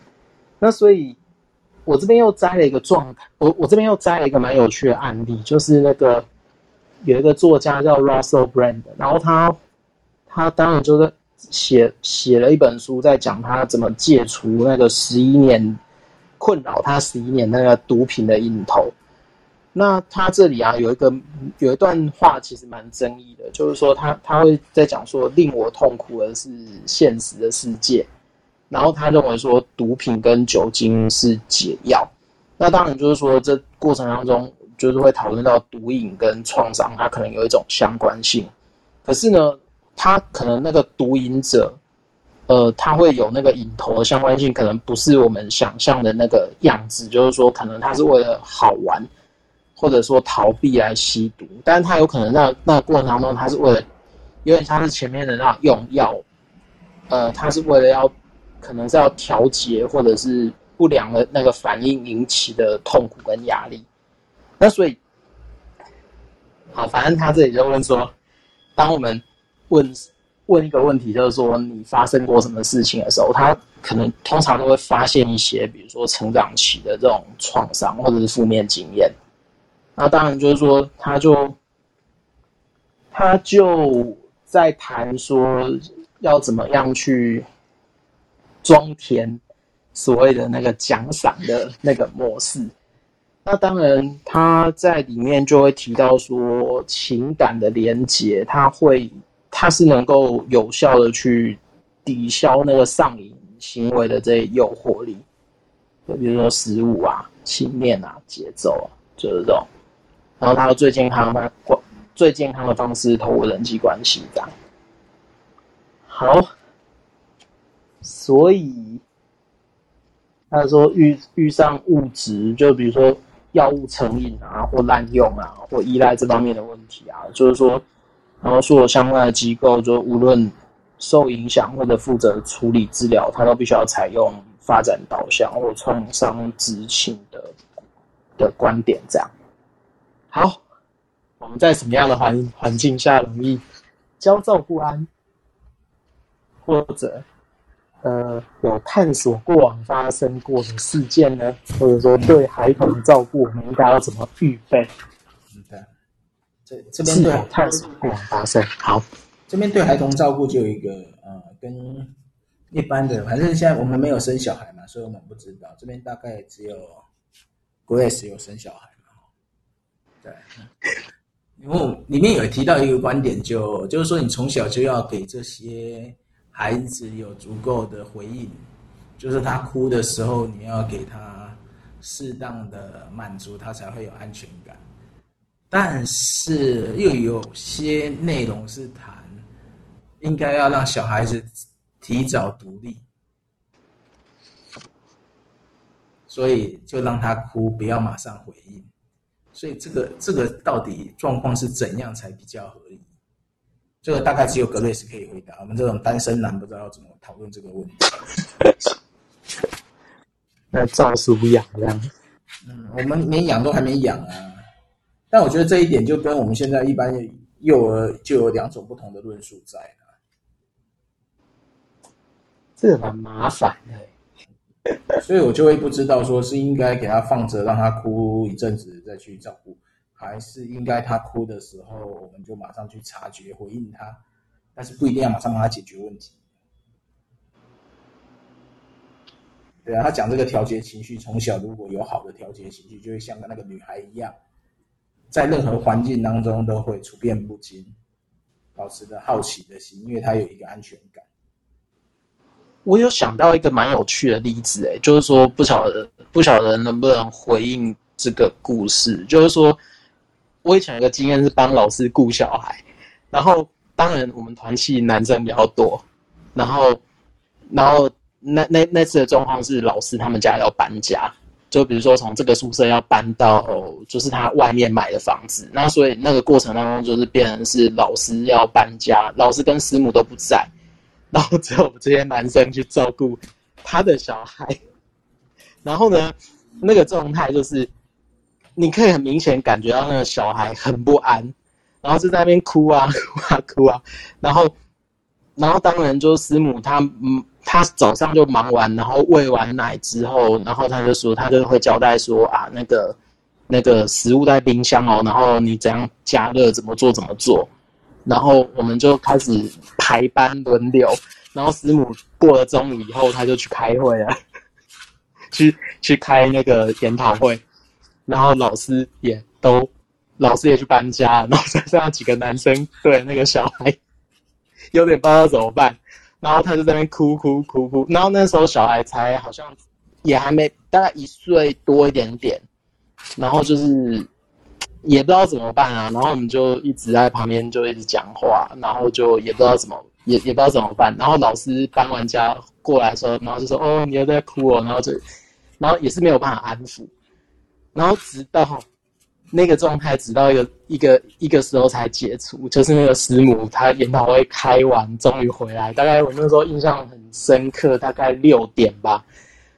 那所以，我这边又摘了一个状态，我我这边又摘了一个蛮有趣的案例，就是那个有一个作家叫 Russell Brand，然后他他当然就是写写了一本书，在讲他怎么戒除那个十一年困扰他十一年那个毒品的瘾头。那他这里啊有一个有一段话其实蛮争议的，就是说他他会在讲说，令我痛苦的是现实的世界。然后他认为说，毒品跟酒精是解药。那当然就是说，这过程当中就是会讨论到毒瘾跟创伤，它可能有一种相关性。可是呢，他可能那个毒瘾者，呃，他会有那个引头的相关性，可能不是我们想象的那个样子。就是说，可能他是为了好玩，或者说逃避来吸毒。但是他有可能那那过程当中，他是为了，因为他是前面的那用药，呃，他是为了要。可能是要调节，或者是不良的那个反应引起的痛苦跟压力。那所以，好，反正他这里就问说，当我们问问一个问题，就是说你发生过什么事情的时候，他可能通常都会发现一些，比如说成长期的这种创伤或者是负面经验。那当然就是说，他就他就在谈说要怎么样去。装填所谓的那个奖赏的那个模式，那当然他在里面就会提到说情感的连结，他会它是能够有效的去抵消那个上瘾行为的这些诱惑力，就比如说食物啊、信念啊、节奏啊，就是这种。然后它最健康的最健康的方式，透过人际关系这样。好，所以他说遇遇上物质，就比如说药物成瘾啊，或滥用啊，或依赖这方面的问题啊，就是说。然后所有相关的机构，就无论受影响或者负责处理治疗，它都必须要采用发展导向或创伤知情的的观点。这样，好，我们在什么样的环环境下容易焦躁不安，或者呃有探索过往发生过的事件呢？或者说对孩童的照顾，我们应该要怎么预备？这这边对探索过往发生好，这边对孩童照顾就有一个呃，跟一般的，反正现在我们没有生小孩嘛，所以我们不知道。这边大概只有 Grace 有生小孩嘛，对。因为里面有提到一个观点就，就就是说你从小就要给这些孩子有足够的回应，就是他哭的时候，你要给他适当的满足，他才会有安全感。但是又有些内容是谈，应该要让小孩子提早独立，所以就让他哭，不要马上回应。所以这个这个到底状况是怎样才比较合理？这个大概只有格瑞斯可以回答。我们这种单身男不知道要怎么讨论这个问题。那照书养这样？嗯，我们连养都还没养啊。但我觉得这一点就跟我们现在一般幼儿就有两种不同的论述在了，这个蛮麻烦的，所以我就会不知道说是应该给他放着让他哭一阵子再去照顾，还是应该他哭的时候我们就马上去察觉回应他，但是不一定要马上帮他解决问题。对啊，他讲这个调节情绪，从小如果有好的调节情绪，就会像那个女孩一样。在任何环境当中都会处变不惊，保持着好奇的心，因为他有一个安全感。我有想到一个蛮有趣的例子，诶，就是说不晓得不晓得能不能回应这个故事。就是说，我以前有个经验是帮老师顾小孩，然后当然我们团契男生比较多，然后然后那那那次的状况是老师他们家要搬家。就比如说，从这个宿舍要搬到就是他外面买的房子，那所以那个过程当中就是变成是老师要搬家，老师跟师母都不在，然后只有我们这些男生去照顾他的小孩。然后呢，那个状态就是你可以很明显感觉到那个小孩很不安，然后就在那边哭啊哭啊哭啊，然后然后当然就是师母他嗯。他早上就忙完，然后喂完奶之后，然后他就说，他就会交代说啊，那个那个食物在冰箱哦，然后你怎样加热，怎么做怎么做，然后我们就开始排班轮流，然后师母过了中午以后，他就去开会了，去去开那个研讨会，然后老师也都，老师也去搬家，然后剩下几个男生对那个小孩有点不知道怎么办。然后他就在那边哭哭哭哭，然后那时候小孩才好像也还没大概一岁多一点点，然后就是也不知道怎么办啊，然后我们就一直在旁边就一直讲话，然后就也不知道怎么也也不知道怎么办，然后老师搬完家过来说，然后就说哦，你又在哭哦，然后就然后也是没有办法安抚，然后直到。那个状态直到一个一个一个时候才解除，就是那个师母她研讨会开完，终于回来。大概我那时候印象很深刻，大概六点吧。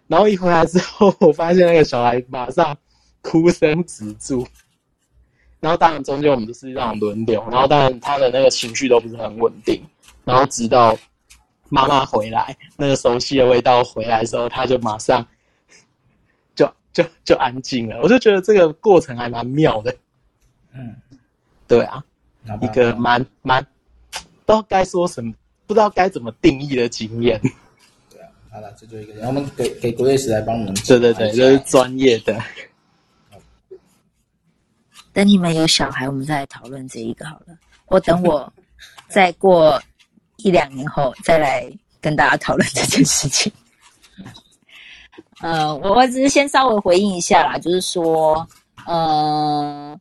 然后一回来之后，我发现那个小孩马上哭声止住。然后当然中间我们就是这样轮流，然后当然他的那个情绪都不是很稳定。然后直到妈妈回来，那个熟悉的味道回来之后，他就马上。就就安静了，我就觉得这个过程还蛮妙的。嗯，对啊，一个蛮蛮不知道该说什么，不知道该怎么定义的经验。对啊，好了，这就一个，然后我们给给 Grace 来帮我们。对对对，就是专业的。等你们有小孩，我们再来讨论这一个好了。我等我再过一两年后再来跟大家讨论这件事情。呃，我我只是先稍微回应一下啦，就是说，呃，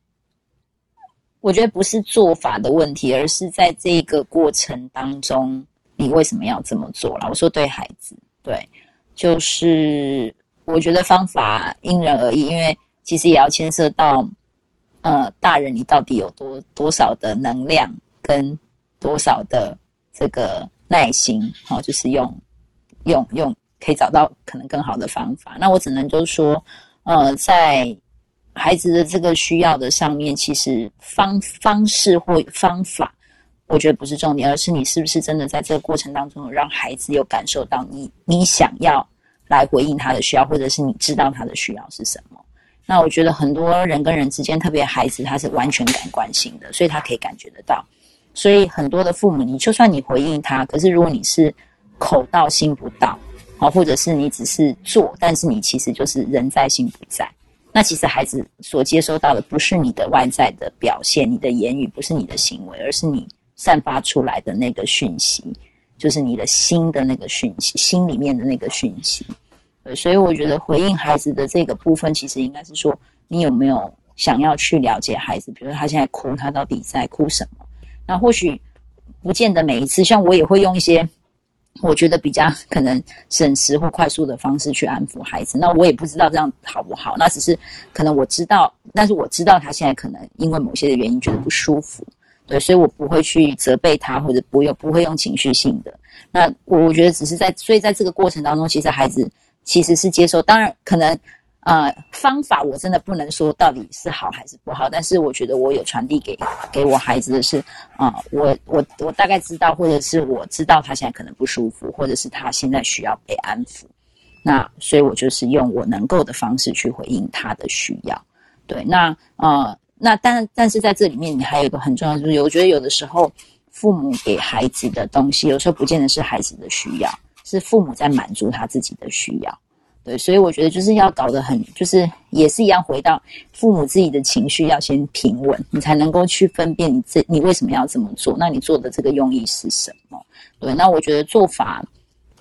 我觉得不是做法的问题，而是在这个过程当中，你为什么要这么做啦？我说对孩子，对，就是我觉得方法因人而异，因为其实也要牵涉到，呃，大人你到底有多多少的能量跟多少的这个耐心，好、哦，就是用用用可以找到可能更好的方法。那我只能就是说，呃，在孩子的这个需要的上面，其实方方式或方法，我觉得不是重点，而是你是不是真的在这个过程当中让孩子有感受到你你想要来回应他的需要，或者是你知道他的需要是什么。那我觉得很多人跟人之间，特别孩子他是完全感官性的，所以他可以感觉得到。所以很多的父母，你就算你回应他，可是如果你是口到心不到，好，或者是你只是做，但是你其实就是人在心不在，那其实孩子所接收到的不是你的外在的表现，你的言语不是你的行为，而是你散发出来的那个讯息，就是你的心的那个讯息，心里面的那个讯息。对，所以我觉得回应孩子的这个部分，其实应该是说，你有没有想要去了解孩子，比如说他现在哭，他到底在哭什么？那或许不见得每一次，像我也会用一些我觉得比较可能省时或快速的方式去安抚孩子。那我也不知道这样好不好。那只是可能我知道，但是我知道他现在可能因为某些的原因觉得不舒服，对，所以我不会去责备他，或者不用不会用情绪性的。那我我觉得只是在，所以在这个过程当中，其实孩子其实是接受，当然可能。呃，方法我真的不能说到底是好还是不好，但是我觉得我有传递给给我孩子的是，啊、我我我大概知道，或者是我知道他现在可能不舒服，或者是他现在需要被安抚，那所以我就是用我能够的方式去回应他的需要。对，那呃，那但但是在这里面，你还有一个很重要的就是，我觉得有的时候父母给孩子的东西，有时候不见得是孩子的需要，是父母在满足他自己的需要。对，所以我觉得就是要搞得很，就是也是一样，回到父母自己的情绪要先平稳，你才能够去分辨你这你为什么要这么做，那你做的这个用意是什么？对，那我觉得做法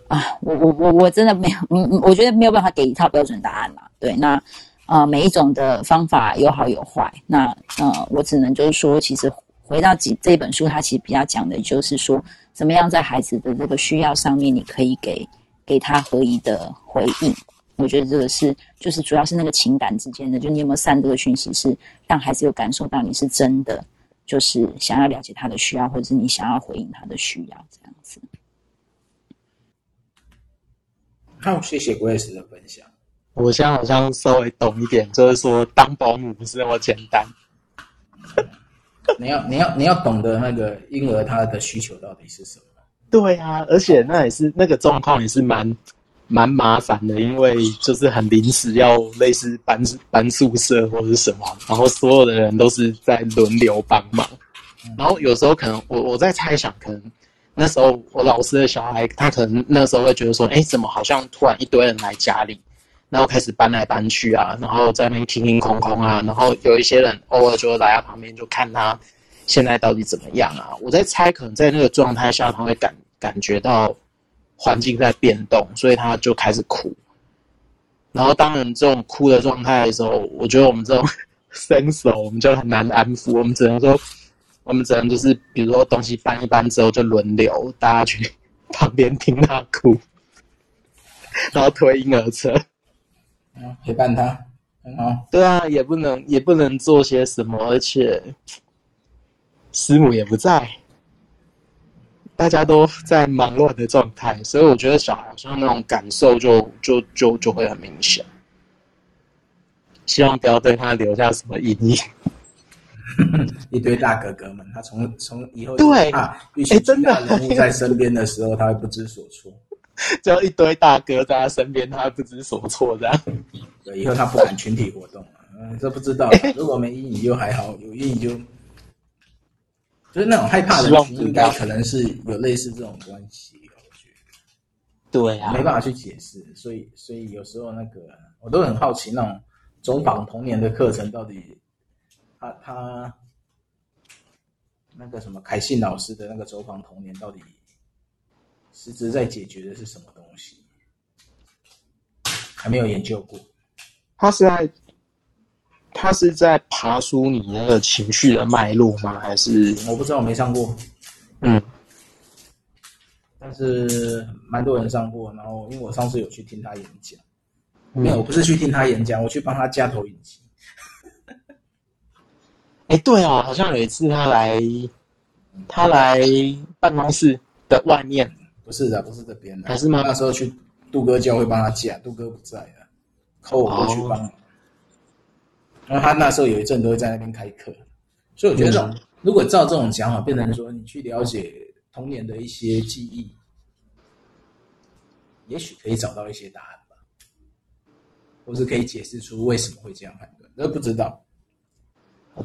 啊，我我我我真的没有，嗯，我觉得没有办法给一套标准答案嘛。对，那、呃，每一种的方法有好有坏，那呃，我只能就是说，其实回到几这本书，它其实比较讲的就是说，怎么样在孩子的这个需要上面，你可以给给他合宜的回应。我觉得这个是，就是主要是那个情感之间的，就你有没有散这个讯息，是让孩子有感受到你是真的，就是想要了解他的需要，或者是你想要回应他的需要，这样子。好，谢谢 Grace 的分享。我现在好像稍微懂一点，就是说当保姆不是那么简单。你要，你要，你要懂得那个婴儿他的需求到底是什么？对啊，而且那也是那个状况也是蛮。蛮麻烦的，因为就是很临时，要类似搬搬宿舍或者是什么，然后所有的人都是在轮流帮忙，然后有时候可能我我在猜想，可能那时候我老师的小孩，他可能那时候会觉得说，哎，怎么好像突然一堆人来家里，然后开始搬来搬去啊，然后在那边停停空空啊，然后有一些人偶尔就来到旁边就看他现在到底怎么样啊，我在猜，可能在那个状态下，他会感感觉到。环境在变动，所以他就开始哭。然后，当然这种哭的状态的时候，我觉得我们这种 新手，我们就很难安抚。我们只能说，我们只能就是，比如说东西搬一搬之后，就轮流大家去 旁边听他哭，然后推婴儿车，陪伴他。啊，对啊，也不能也不能做些什么，而且师母也不在。大家都在忙乱的状态，所以我觉得小孩好像那种感受就就就就会很明显。希望不要对他留下什么阴影。一堆大哥哥们，他从从以后对啊，哎，真的人物在身边的时候，他会不知所措。只要一堆大哥在他身边，他会不知所措这样。对，以后他不敢群体活动了。嗯，这不知道。如果没阴影就还好，有阴影就。就是那种害怕的人，应该可能是有类似这种关系，我觉得。对啊，没办法去解释，所以所以有时候那个我都很好奇，那种走访童年的课程到底，他他那个什么凯信老师的那个走访童年，到底实质在解决的是什么东西？还没有研究过。他是在他是在爬梳你那个情绪的脉络吗？还是我不知道，我没上过。嗯。但是蛮多人上过，然后因为我上次有去听他演讲，嗯、没有，我不是去听他演讲，我去帮他加投影机。哎，对哦，好像有一次他来，他来办公室的外面，不是的，不是这边的，还是吗？那时候去杜哥教会帮他架，杜哥不在了，扣我过去帮忙。然后他那时候有一阵都会在那边开课，所以我觉得，嗯、如果照这种讲法，变成说你去了解。童年的一些记忆，也许可以找到一些答案吧，或是可以解释出为什么会这样判断，都不知道。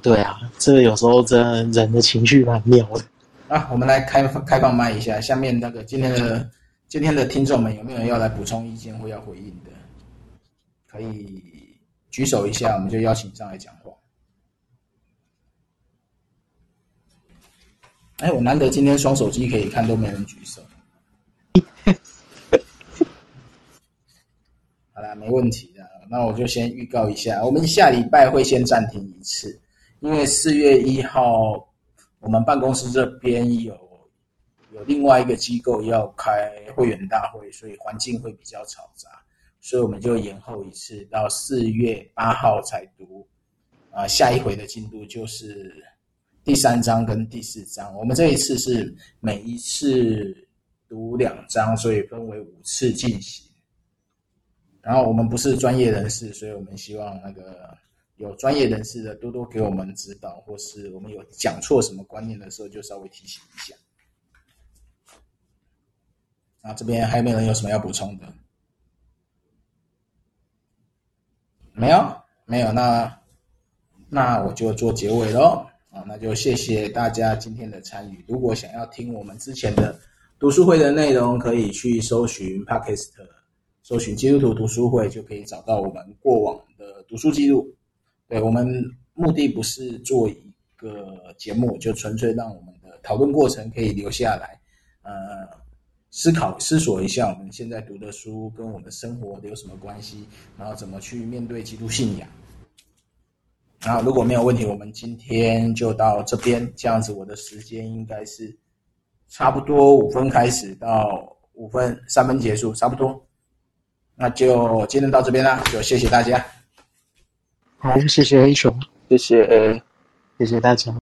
对啊，这个有时候真的人的情绪蛮妙的啊。我们来开开放麦一下，下面那个今天的今天的听众们有没有人要来补充意见或要回应的？可以举手一下，我们就邀请上来讲话。哎，我难得今天双手机可以看，都没人举手。好啦，没问题的。那我就先预告一下，我们下礼拜会先暂停一次，因为四月一号我们办公室这边有有另外一个机构要开会员大会，所以环境会比较嘈杂，所以我们就延后一次到四月八号才读。啊，下一回的进度就是。第三章跟第四章，我们这一次是每一次读两章，所以分为五次进行。然后我们不是专业人士，所以我们希望那个有专业人士的多多给我们指导，或是我们有讲错什么观念的时候，就稍微提醒一下。啊，这边还有没有人有什么要补充的？没有，没有，那那我就做结尾喽。啊，那就谢谢大家今天的参与。如果想要听我们之前的读书会的内容，可以去搜寻 Podcast，搜寻基督徒读书会，就可以找到我们过往的读书记录。对，我们目的不是做一个节目，就纯粹让我们的讨论过程可以留下来，呃，思考、思索一下我们现在读的书跟我们生活有什么关系，然后怎么去面对基督信仰。好，如果没有问题，我们今天就到这边。这样子，我的时间应该是差不多五分开始到五分三分结束，差不多。那就今天到这边啦，就谢谢大家。好，谢谢 A 雄，谢谢，谢谢大家。